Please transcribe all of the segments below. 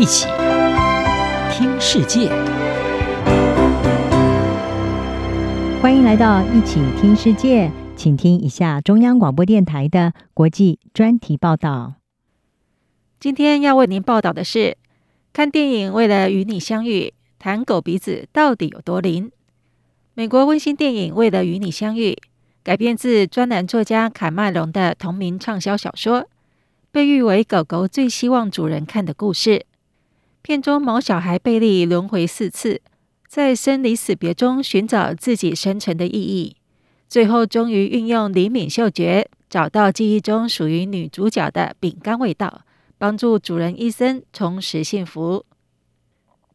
一起听世界，欢迎来到一起听世界，请听一下中央广播电台的国际专题报道。今天要为您报道的是，看电影为了与你相遇，谈狗鼻子到底有多灵？美国温馨电影《为了与你相遇》改编自专栏作家卡麦隆的同名畅销小说。被誉为狗狗最希望主人看的故事。片中毛小孩贝利轮回四次，在生离死别中寻找自己生存的意义，最后终于运用灵敏嗅觉，找到记忆中属于女主角的饼干味道，帮助主人伊森重拾幸福。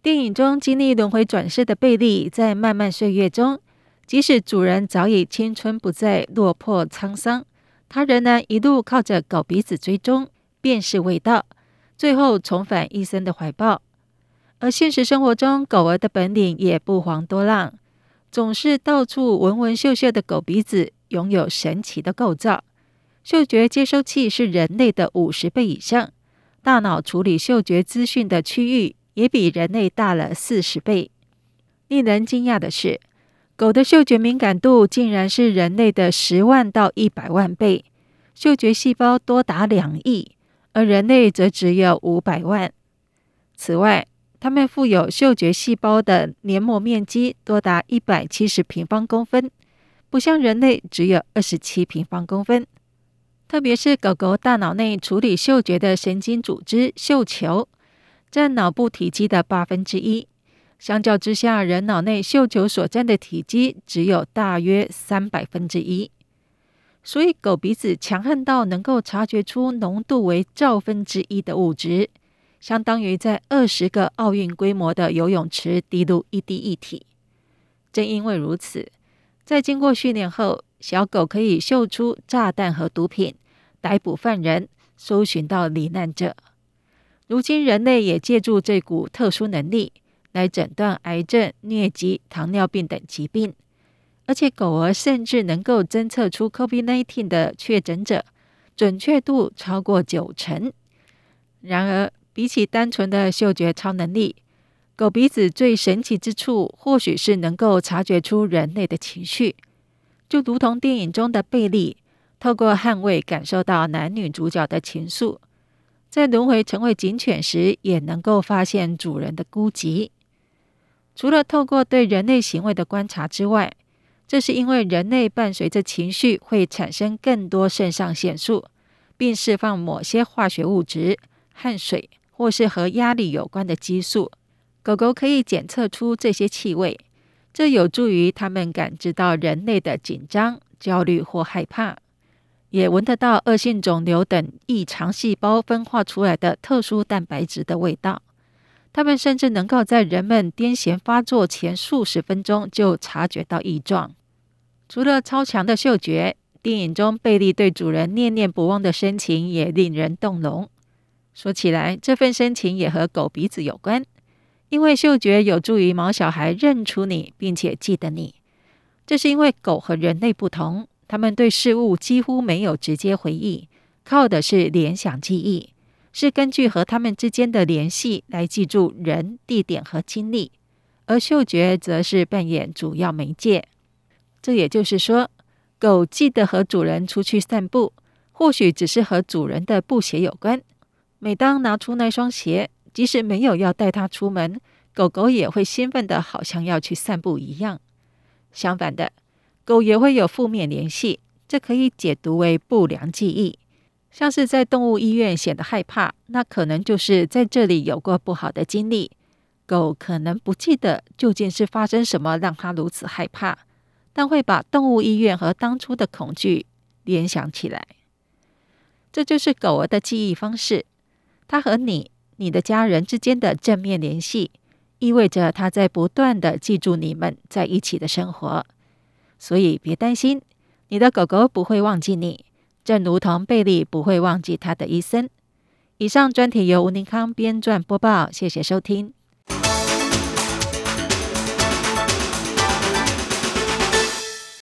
电影中经历轮回转世的贝利，在漫漫岁月中，即使主人早已青春不再，落魄沧桑。他仍然一路靠着狗鼻子追踪，辨识味道，最后重返医生的怀抱。而现实生活中，狗儿的本领也不遑多让，总是到处闻闻嗅嗅的狗鼻子拥有神奇的构造，嗅觉接收器是人类的五十倍以上，大脑处理嗅觉资讯的区域也比人类大了四十倍。令人惊讶的是，狗的嗅觉敏感度竟然是人类的十万到一百万倍，嗅觉细胞多达两亿，而人类则只有五百万。此外，它们富有嗅觉细胞的黏膜面积多达一百七十平方公分，不像人类只有二十七平方公分。特别是狗狗大脑内处理嗅觉的神经组织嗅球，占脑部体积的八分之一。相较之下，人脑内嗅球所占的体积只有大约三百分之一，所以狗鼻子强悍到能够察觉出浓度为兆分之一的物质，相当于在二十个奥运规模的游泳池滴入一滴液体。正因为如此，在经过训练后，小狗可以嗅出炸弹和毒品，逮捕犯人，搜寻到罹难者。如今，人类也借助这股特殊能力。来诊断癌症、疟疾、糖尿病等疾病，而且狗儿甚至能够侦测出 COVID-19 的确诊者，准确度超过九成。然而，比起单纯的嗅觉超能力，狗鼻子最神奇之处，或许是能够察觉出人类的情绪，就如同电影中的贝利，透过汗味感受到男女主角的情愫，在轮回成为警犬时，也能够发现主人的孤寂。除了透过对人类行为的观察之外，这是因为人类伴随着情绪会产生更多肾上腺素，并释放某些化学物质、汗水或是和压力有关的激素。狗狗可以检测出这些气味，这有助于它们感知到人类的紧张、焦虑或害怕，也闻得到恶性肿瘤等异常细胞分化出来的特殊蛋白质的味道。它们甚至能够在人们癫痫发作前数十分钟就察觉到异状。除了超强的嗅觉，电影中贝利对主人念念不忘的深情也令人动容。说起来，这份深情也和狗鼻子有关，因为嗅觉有助于毛小孩认出你，并且记得你。这是因为狗和人类不同，它们对事物几乎没有直接回忆，靠的是联想记忆。是根据和它们之间的联系来记住人、地点和经历，而嗅觉则是扮演主要媒介。这也就是说，狗记得和主人出去散步，或许只是和主人的布鞋有关。每当拿出那双鞋，即使没有要带它出门，狗狗也会兴奋的好像要去散步一样。相反的，狗也会有负面联系，这可以解读为不良记忆。像是在动物医院显得害怕，那可能就是在这里有过不好的经历。狗可能不记得究竟是发生什么让它如此害怕，但会把动物医院和当初的恐惧联想起来。这就是狗儿的记忆方式，他和你、你的家人之间的正面联系，意味着他在不断的记住你们在一起的生活。所以别担心，你的狗狗不会忘记你。正如同贝利不会忘记他的一生。以上专题由吴宁康编撰播报，谢谢收听。